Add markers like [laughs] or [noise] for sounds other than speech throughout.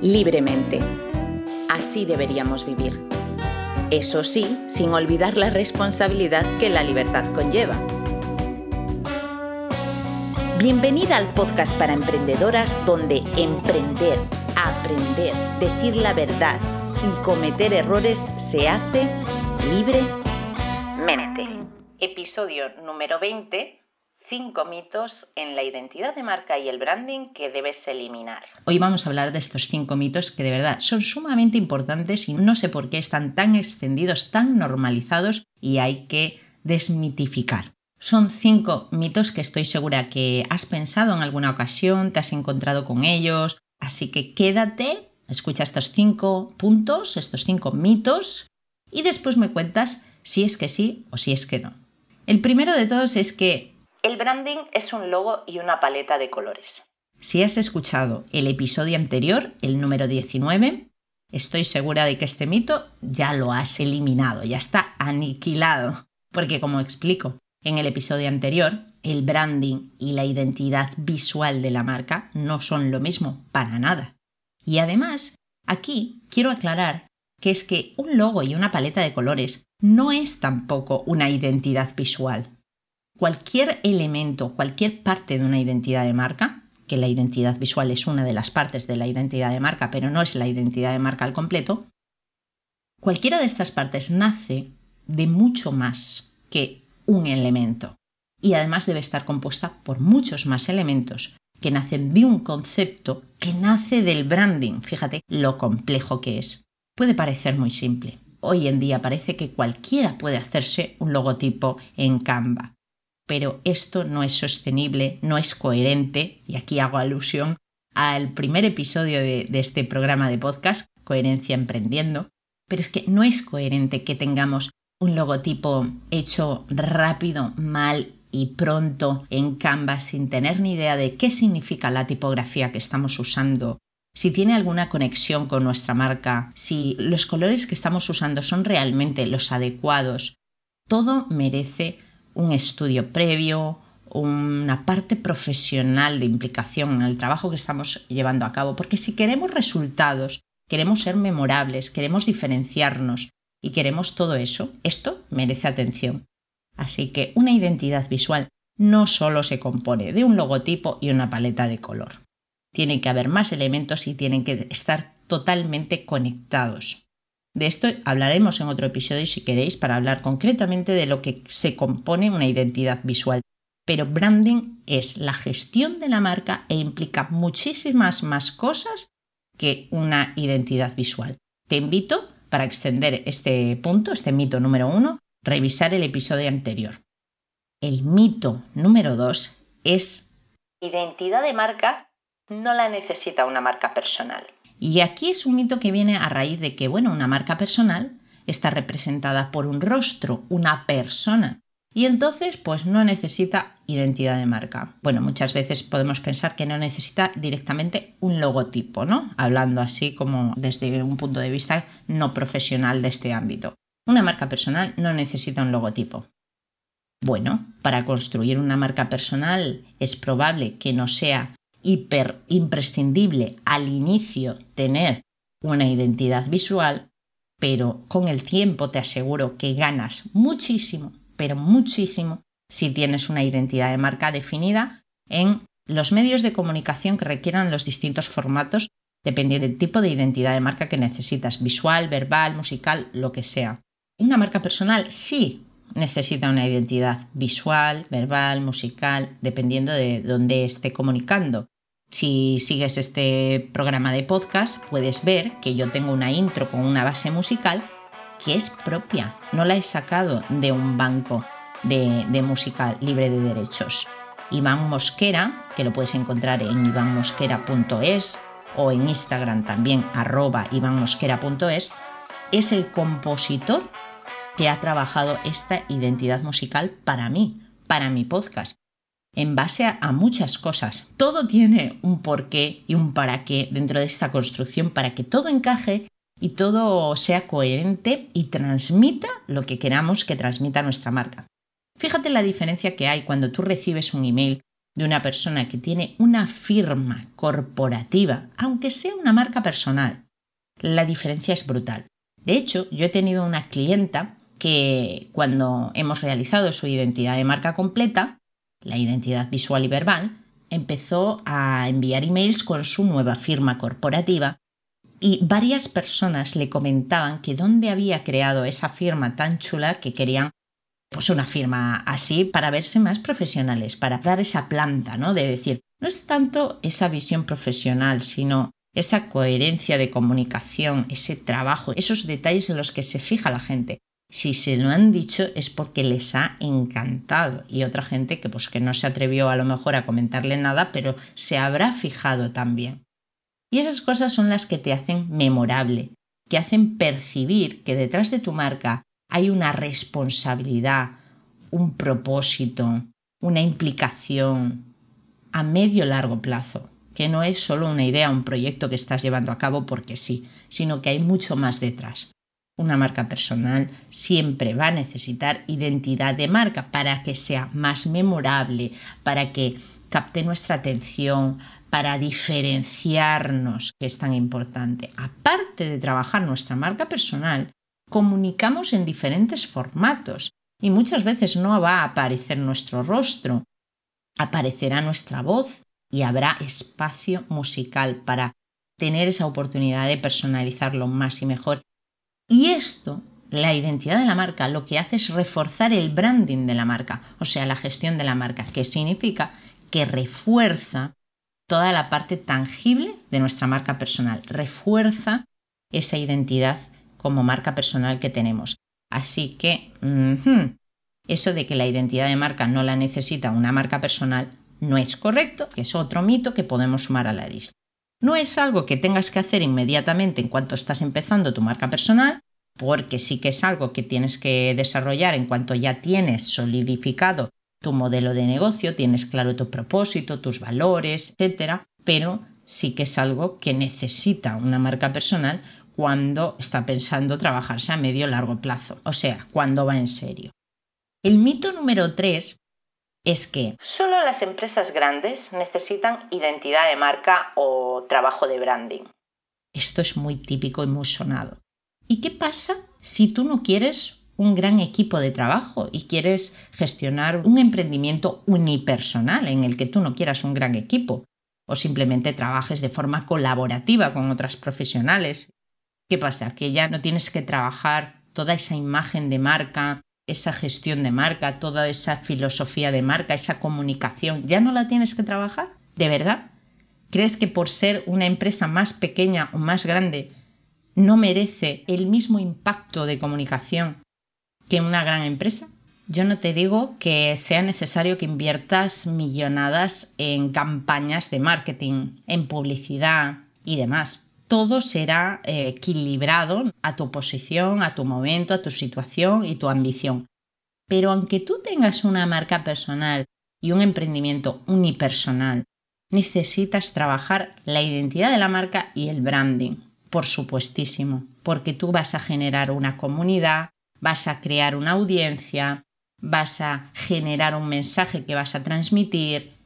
libremente. Así deberíamos vivir. Eso sí, sin olvidar la responsabilidad que la libertad conlleva. Bienvenida al podcast para emprendedoras donde emprender, aprender, decir la verdad y cometer errores se hace libremente. Episodio número 20 5 mitos en la identidad de marca y el branding que debes eliminar. Hoy vamos a hablar de estos 5 mitos que de verdad son sumamente importantes y no sé por qué están tan extendidos, tan normalizados y hay que desmitificar. Son 5 mitos que estoy segura que has pensado en alguna ocasión, te has encontrado con ellos, así que quédate, escucha estos 5 puntos, estos 5 mitos y después me cuentas si es que sí o si es que no. El primero de todos es que el branding es un logo y una paleta de colores. Si has escuchado el episodio anterior, el número 19, estoy segura de que este mito ya lo has eliminado, ya está aniquilado. Porque como explico en el episodio anterior, el branding y la identidad visual de la marca no son lo mismo para nada. Y además, aquí quiero aclarar que es que un logo y una paleta de colores no es tampoco una identidad visual cualquier elemento, cualquier parte de una identidad de marca, que la identidad visual es una de las partes de la identidad de marca, pero no es la identidad de marca al completo, cualquiera de estas partes nace de mucho más que un elemento y además debe estar compuesta por muchos más elementos que nacen de un concepto que nace del branding. Fíjate lo complejo que es. Puede parecer muy simple. Hoy en día parece que cualquiera puede hacerse un logotipo en Canva pero esto no es sostenible, no es coherente, y aquí hago alusión al primer episodio de, este programa de podcast, Coherencia Emprendiendo, pero es que no es coherente que tengamos un logotipo hecho rápido, mal y pronto en Canva sin tener ni idea de qué significa la tipografía que estamos usando, si tiene alguna conexión con nuestra marca, si los colores que estamos usando son realmente los adecuados. Todo merece un estudio previo, una parte profesional de implicación en el trabajo que estamos llevando a cabo, porque si queremos resultados, queremos ser memorables, queremos diferenciarnos y queremos todo eso, esto merece atención. Así que una identidad visual no solo se compone de un logotipo y una paleta de color. Tiene que haber más elementos y tienen que estar totalmente conectados. De esto hablaremos en otro episodio si queréis para hablar concretamente de lo que se compone una identidad visual. Pero branding es la gestión de la marca e implica muchísimas más cosas que una identidad visual. Te invito, para extender este punto, este mito número uno, revisar el episodio anterior. El mito número dos es identidad de marca no la necesita una marca personal. Y aquí es un mito que viene a raíz de que, bueno, una marca personal está representada por un rostro, una persona. Y entonces, pues no necesita identidad de marca. Bueno, muchas veces podemos pensar que no necesita directamente un logotipo, ¿no? Hablando así como desde un punto de vista no profesional de este ámbito. Una marca personal no necesita un logotipo. Bueno, para construir una marca personal es probable que no sea hiper imprescindible al inicio tener una identidad visual, pero con el tiempo te aseguro que ganas muchísimo, pero muchísimo, si tienes una identidad de marca definida en los medios de comunicación que requieran los distintos formatos dependiendo del tipo de identidad de marca que necesitas, visual, verbal, musical, lo que sea. Una marca personal sí necesita una identidad visual, verbal, musical, dependiendo de dónde esté comunicando. Si sigues este programa de podcast, puedes ver que yo tengo una intro con una base musical que es propia, no la he sacado de un banco de, música libre de derechos. Iván Mosquera, que lo puedes encontrar en ivanmosquera.es o en Instagram también arroba ivanmosquera.es, es el compositor que ha trabajado esta identidad musical para mí, para mi podcast en base a, muchas cosas. Todo tiene un porqué y un para qué dentro de esta construcción para que todo encaje y todo sea coherente y transmita lo que queramos que transmita nuestra marca. Fíjate la diferencia que hay cuando tú recibes un email de una persona que tiene una firma corporativa, aunque sea una marca personal, la diferencia es brutal. De hecho, yo he tenido una clienta que cuando hemos realizado su identidad de marca completa, la identidad visual y verbal, empezó a enviar emails con su nueva firma corporativa y varias personas le comentaban que dónde había creado esa firma tan chula que querían pues una firma así para verse más profesionales, para dar esa planta, ¿no? De decir, no es tanto esa visión profesional, sino esa coherencia de comunicación, ese trabajo, esos detalles en los que se fija la gente. Si se lo han dicho es porque les ha encantado y otra gente que pues que no se atrevió a lo mejor a comentarle nada, pero se habrá fijado también. Y esas cosas son las que te hacen memorable, que hacen percibir que detrás de tu marca hay una responsabilidad, un propósito, una implicación a medio largo plazo, que no es solo una idea, un proyecto que estás llevando a cabo porque sí, sino que hay mucho más detrás. Una marca personal siempre va a necesitar identidad de marca para que sea más memorable, para que capte nuestra atención, para diferenciarnos, que es tan importante. Aparte de trabajar nuestra marca personal, comunicamos en diferentes formatos y muchas veces no va a aparecer nuestro rostro, aparecerá nuestra voz y habrá espacio musical para tener esa oportunidad de personalizarlo más y mejor. Y esto, la identidad de la marca, lo que hace es reforzar el branding de la marca, o sea, la gestión de la marca, que significa que refuerza toda la parte tangible de nuestra marca personal, refuerza esa identidad como marca personal que tenemos. Así que eso de que la identidad de marca no la necesita una marca personal no es correcto, que es otro mito que podemos sumar a la lista. No es algo que tengas que hacer inmediatamente en cuanto estás empezando tu marca personal, porque sí que es algo que tienes que desarrollar en cuanto ya tienes solidificado tu modelo de negocio, tienes claro tu propósito, tus valores, etc. Pero sí que es algo que necesita una marca personal cuando está pensando trabajarse a medio largo plazo, o sea, cuando va en serio. El mito número 3 es que solo las empresas grandes necesitan identidad de marca o trabajo de branding. Esto es muy típico y muy sonado. ¿Y qué pasa si tú no quieres un gran equipo de trabajo y quieres gestionar un emprendimiento unipersonal en el que tú no quieras un gran equipo o simplemente trabajes de forma colaborativa con otras profesionales ¿Qué pasa? Que ya no tienes que trabajar toda esa imagen de marca, esa gestión de marca, toda esa filosofía de marca, esa comunicación, ¿ya no la tienes que trabajar? ¿De verdad? ¿Crees que por ser una empresa más pequeña o más grande no merece el mismo impacto de comunicación que una gran empresa? Yo no te digo que sea necesario que inviertas millonadas en campañas de marketing, en publicidad y demás todo será eh, equilibrado a tu posición, a tu momento, a tu situación y tu ambición. Pero aunque tú tengas una marca personal y un emprendimiento unipersonal, necesitas trabajar la identidad de la marca y el branding, por supuestísimo, porque tú vas a generar una comunidad, vas a crear una audiencia, vas a generar un mensaje que vas a transmitir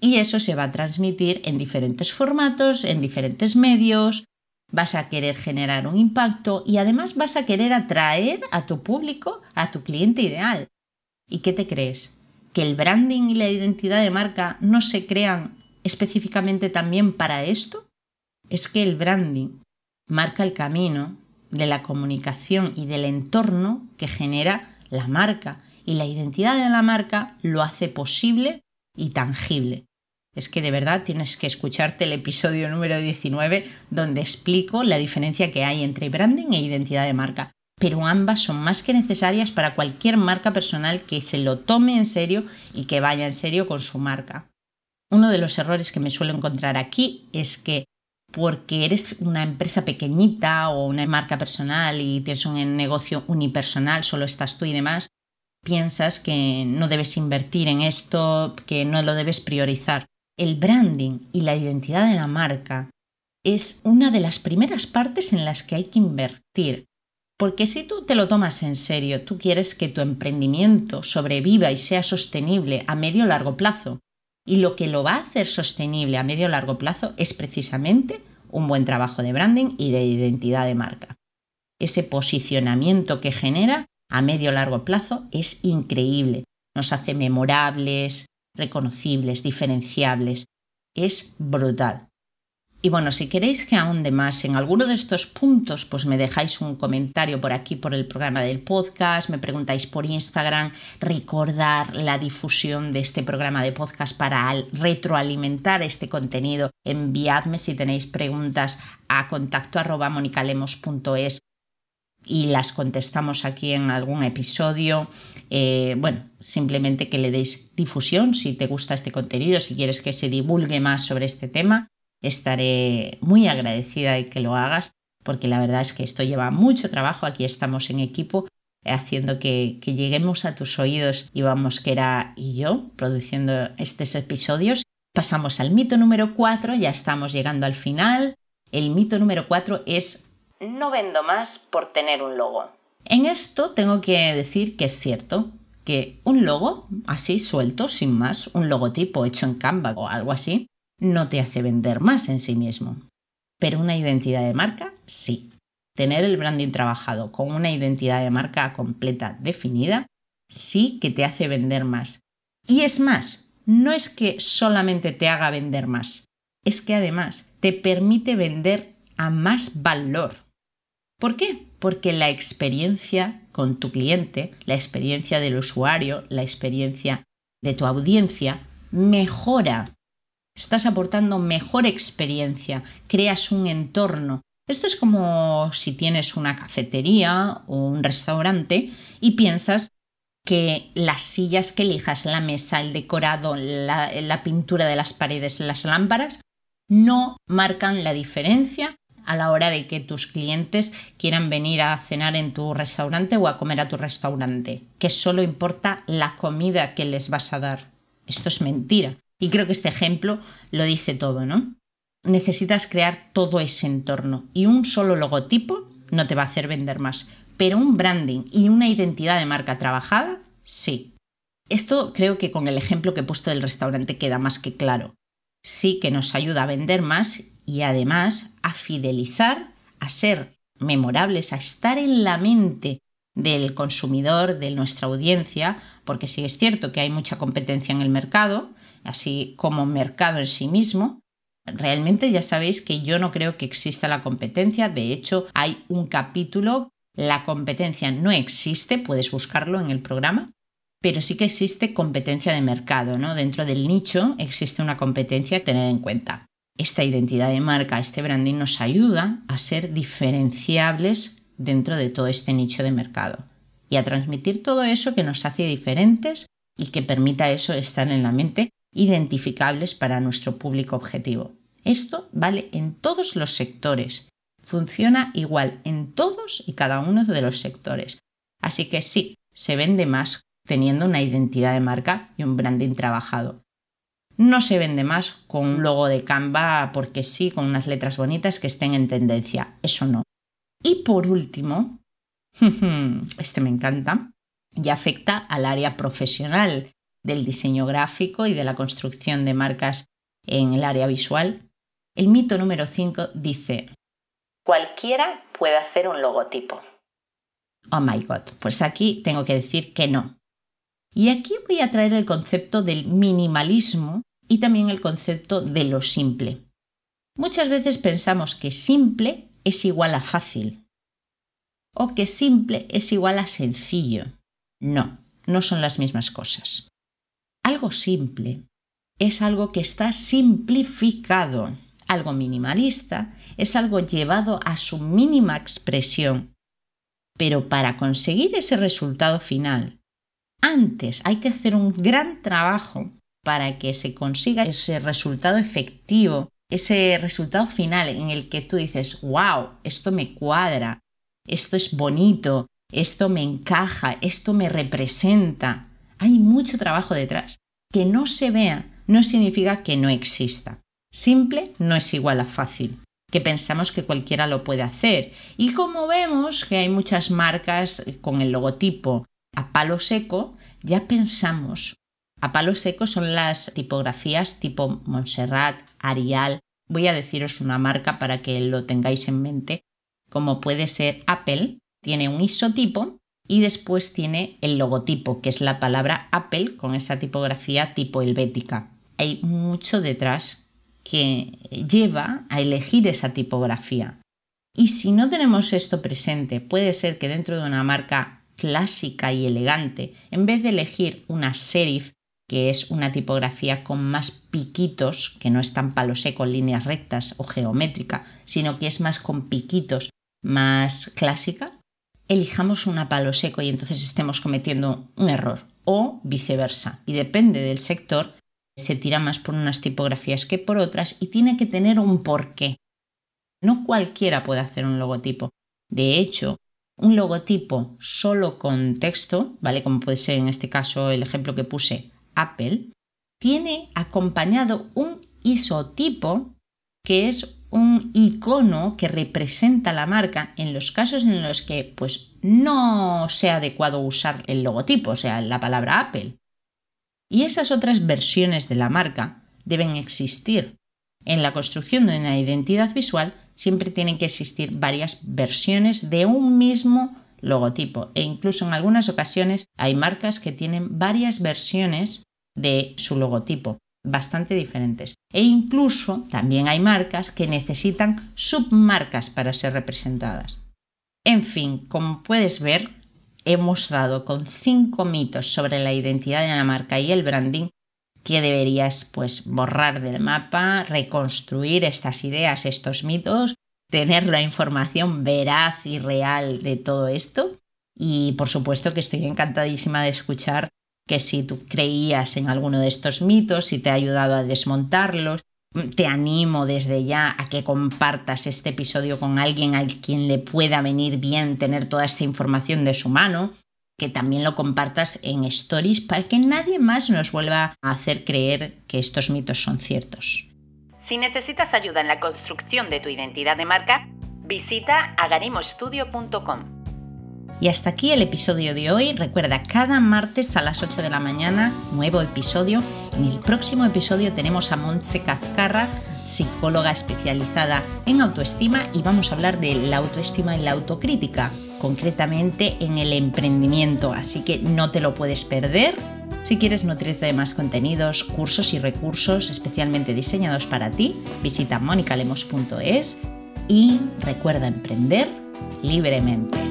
y eso se va a transmitir en diferentes formatos, en diferentes medios, vas a querer generar un impacto y además vas a querer atraer a tu público, a tu cliente ideal. ¿Y qué te crees? ¿Que el branding y la identidad de marca no se crean específicamente también para esto? Es que el branding marca el camino de la comunicación y del entorno que genera la marca y la identidad de la marca lo hace posible y tangible es que de verdad tienes que escucharte el episodio número 19 donde explico la diferencia que hay entre branding e identidad de marca. Pero ambas son más que necesarias para cualquier marca personal que se lo tome en serio y que vaya en serio con su marca. Uno de los errores que me suelo encontrar aquí es que porque eres una empresa pequeñita o una marca personal y tienes un negocio unipersonal, solo estás tú y demás, piensas que no debes invertir en esto, que no lo debes priorizar el branding y la identidad de la marca es una de las primeras partes en las que hay que invertir. Porque si tú te lo tomas en serio, tú quieres que tu emprendimiento sobreviva y sea sostenible a medio largo plazo, Y lo que lo va a hacer sostenible a medio largo plazo es precisamente un buen trabajo de branding y de identidad de marca. Ese posicionamiento que genera a medio largo plazo es increíble. Nos hace memorables, reconocibles, diferenciables. Es brutal. Y bueno, si queréis que ahonde más en alguno de estos puntos, pues me dejáis un comentario por aquí, por el programa del podcast, me preguntáis por Instagram, recordar la difusión de este programa de podcast para retroalimentar este contenido. Enviadme si tenéis preguntas a contacto arroba monicalemos.es y las contestamos aquí en algún episodio. Eh, bueno, simplemente que le deis difusión si te gusta este contenido, si quieres que se divulgue más sobre este tema estaré muy agradecida de que lo hagas porque la verdad es que esto lleva mucho trabajo, aquí estamos en equipo haciendo que, lleguemos a tus oídos y vamos que era y yo produciendo estos episodios. Pasamos al mito número 4, ya estamos llegando al final. El mito número 4 es no vendo más por tener un logo. En esto tengo que decir que es cierto, que un logo así suelto, sin más, un logotipo hecho en Canva o algo así, no te hace vender más en sí mismo. Pero una identidad de marca, sí. Tener el branding trabajado con una identidad de marca completa definida, sí que te hace vender más. Y es más, no es que solamente te haga vender más, es que además te permite vender a más valor. ¿Por qué? Porque la experiencia con tu cliente, la experiencia del usuario, la experiencia de tu audiencia mejora estás aportando mejor experiencia, creas un entorno. Esto es como si tienes una cafetería o un restaurante y piensas que las sillas que elijas, la mesa, el decorado, la, la pintura de las paredes, las lámparas, no marcan la diferencia a la hora de que tus clientes quieran venir a cenar en tu restaurante o a comer a tu restaurante, que solo importa la comida que les vas a dar. Esto es mentira. Y creo que este ejemplo lo dice todo, ¿no? Necesitas crear todo ese entorno y un solo logotipo no te va a hacer vender más, pero un branding y una identidad de marca trabajada, sí. Esto creo que con el ejemplo que he puesto del restaurante queda más que claro. Sí que nos ayuda a vender más y además a fidelizar, a ser memorables, a estar en la mente del consumidor, de nuestra audiencia, porque sí es cierto que hay mucha competencia en el mercado, así como mercado en sí mismo. Realmente ya sabéis que yo no creo que exista la competencia, de hecho hay un capítulo, la competencia no existe, puedes buscarlo en el programa, pero sí que existe competencia de mercado, ¿no? Dentro del nicho existe una competencia a tener en cuenta. Esta identidad de marca, este branding nos ayuda a ser diferenciables dentro de todo este nicho de mercado y a transmitir todo eso que nos hace diferentes y que permita eso estar en la mente identificables para nuestro público objetivo. Esto vale en todos los sectores. Funciona igual en todos y cada uno de los sectores. Así que sí, se vende más teniendo una identidad de marca y un branding trabajado. No se vende más con un logo de Canva porque sí, con unas letras bonitas que estén en tendencia. Eso no. Y por último, [laughs] este me encanta, y afecta al área profesional del diseño gráfico y de la construcción de marcas en el área visual. El mito número 5 dice, cualquiera puede hacer un logotipo. Oh my god, pues aquí tengo que decir que no. Y aquí voy a traer el concepto del minimalismo y también el concepto de lo simple. Muchas veces pensamos que simple es igual a fácil o que simple es igual a sencillo. No, no son las mismas cosas. Algo simple es algo que está simplificado. Algo minimalista es algo llevado a su mínima expresión. Pero para conseguir ese resultado final, antes hay que hacer un gran trabajo para que se consiga ese resultado efectivo, ese resultado final en el que tú dices, wow, esto me cuadra, esto es bonito, esto me encaja, esto me representa. Hay mucho trabajo detrás. Que no se vea no significa que no exista. Simple no es igual a fácil, que pensamos que cualquiera lo puede hacer. Y como vemos que hay muchas marcas con el logotipo a palo seco, ya pensamos A palo seco son las tipografías tipo Montserrat, Arial. Voy a deciros una marca para que lo tengáis en mente, como puede ser Apple. Tiene un isotipo y después tiene el logotipo, que es la palabra Apple con esa tipografía tipo helvética. Hay mucho detrás que lleva a elegir esa tipografía. Y si no tenemos esto presente, puede ser que dentro de una marca clásica y elegante, en vez de elegir una serif, que es una tipografía con más piquitos, que no es tan palo seco, líneas rectas o geométrica, sino que es más con piquitos, más clásica, elijamos una palo seco y entonces estemos cometiendo un error o viceversa. Y depende del sector, se tira más por unas tipografías que por otras y tiene que tener un porqué. No cualquiera puede hacer un logotipo. De hecho, un logotipo solo con texto, ¿vale? Como puede ser en este caso el ejemplo que puse Apple, tiene acompañado un isotipo que es un icono que representa la marca en los casos en los que pues no sea adecuado usar el logotipo, o sea, la palabra Apple. Y esas otras versiones de la marca deben existir. En la construcción de una identidad visual siempre tienen que existir varias versiones de un mismo logotipo e incluso en algunas ocasiones hay marcas que tienen varias versiones de su logotipo bastante diferentes. E incluso también hay marcas que necesitan submarcas para ser representadas. En fin, como puedes ver, hemos dado con cinco mitos sobre la identidad de la marca y el branding que deberías pues borrar del mapa, reconstruir estas ideas, estos mitos, tener la información veraz y real de todo esto. Y por supuesto que estoy encantadísima de escuchar que si tú creías en alguno de estos mitos, y te ha ayudado a desmontarlos, te animo desde ya a que compartas este episodio con alguien a quien le pueda venir bien tener toda esta información de su mano, que también lo compartas en stories para que nadie más nos vuelva a hacer creer que estos mitos son ciertos. Si necesitas ayuda en la construcción de tu identidad de marca, visita agarimostudio.com. Y hasta aquí el episodio de hoy. Recuerda, cada martes a las 8 de la mañana, nuevo episodio. En el próximo episodio tenemos a Montse Cazcarra, psicóloga especializada en autoestima, y vamos a hablar de la autoestima y la autocrítica, concretamente en el emprendimiento. Así que no te lo puedes perder. Si quieres nutrirte de más contenidos, cursos y recursos especialmente diseñados para ti, visita monicalemos.es y recuerda emprender libremente.